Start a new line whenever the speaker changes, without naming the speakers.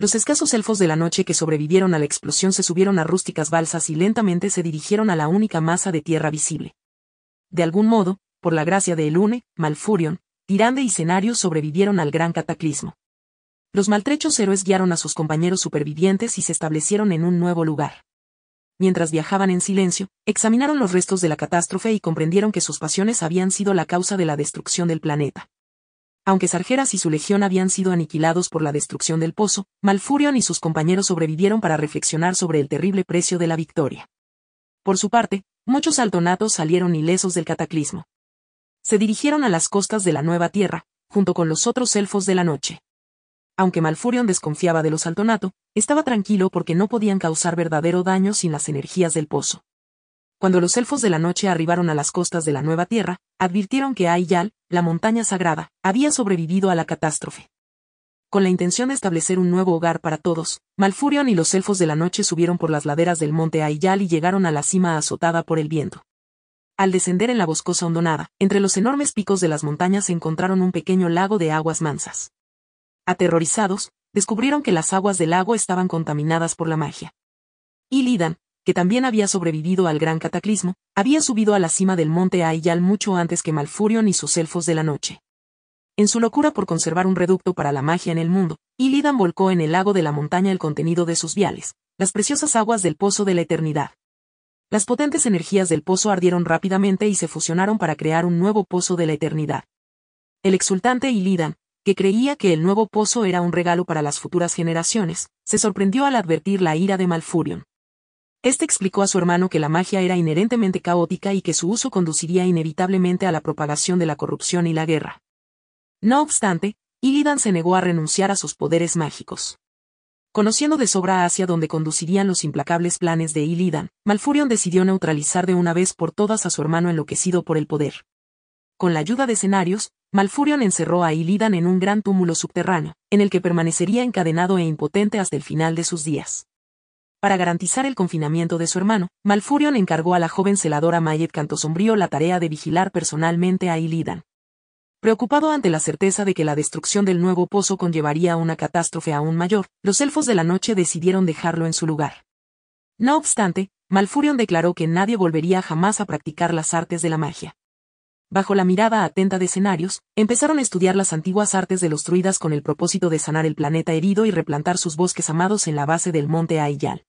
Los escasos elfos de la noche que sobrevivieron a la explosión se subieron a rústicas balsas y lentamente se dirigieron a la única masa de tierra visible. De algún modo, por la gracia de Elune, Malfurion, Tirande y Cenarius sobrevivieron al gran cataclismo. Los maltrechos héroes guiaron a sus compañeros supervivientes y se establecieron en un nuevo lugar. Mientras viajaban en silencio, examinaron los restos de la catástrofe y comprendieron que sus pasiones habían sido la causa de la destrucción del planeta. Aunque Sargeras y su legión habían sido aniquilados por la destrucción del pozo, Malfurion y sus compañeros sobrevivieron para reflexionar sobre el terrible precio de la victoria. Por su parte, muchos altonatos salieron ilesos del cataclismo. Se dirigieron a las costas de la nueva tierra, junto con los otros elfos de la noche. Aunque Malfurion desconfiaba de los altonato, estaba tranquilo porque no podían causar verdadero daño sin las energías del pozo. Cuando los elfos de la noche arribaron a las costas de la nueva tierra, advirtieron que Ayal, la montaña sagrada, había sobrevivido a la catástrofe. Con la intención de establecer un nuevo hogar para todos, Malfurion y los elfos de la noche subieron por las laderas del monte Ayal y llegaron a la cima azotada por el viento. Al descender en la boscosa hondonada, entre los enormes picos de las montañas se encontraron un pequeño lago de aguas mansas. Aterrorizados, descubrieron que las aguas del lago estaban contaminadas por la magia. Y Lidan, que también había sobrevivido al gran cataclismo, había subido a la cima del monte Ayal mucho antes que Malfurion y sus elfos de la noche. En su locura por conservar un reducto para la magia en el mundo, Illidan volcó en el lago de la montaña el contenido de sus viales, las preciosas aguas del pozo de la eternidad. Las potentes energías del pozo ardieron rápidamente y se fusionaron para crear un nuevo pozo de la eternidad. El exultante Illidan, que creía que el nuevo pozo era un regalo para las futuras generaciones, se sorprendió al advertir la ira de Malfurion. Este explicó a su hermano que la magia era inherentemente caótica y que su uso conduciría inevitablemente a la propagación de la corrupción y la guerra. No obstante, Illidan se negó a renunciar a sus poderes mágicos. Conociendo de sobra hacia donde conducirían los implacables planes de Illidan, Malfurion decidió neutralizar de una vez por todas a su hermano enloquecido por el poder. Con la ayuda de escenarios, Malfurion encerró a Illidan en un gran túmulo subterráneo, en el que permanecería encadenado e impotente hasta el final de sus días. Para garantizar el confinamiento de su hermano, Malfurion encargó a la joven celadora Mayet Cantosombrío la tarea de vigilar personalmente a Illidan. Preocupado ante la certeza de que la destrucción del nuevo pozo conllevaría una catástrofe aún mayor, los elfos de la noche decidieron dejarlo en su lugar. No obstante, Malfurion declaró que nadie volvería jamás a practicar las artes de la magia. Bajo la mirada atenta de escenarios, empezaron a estudiar las antiguas artes de los druidas con el propósito de sanar el planeta herido y replantar sus bosques amados en la base del monte Aiyal.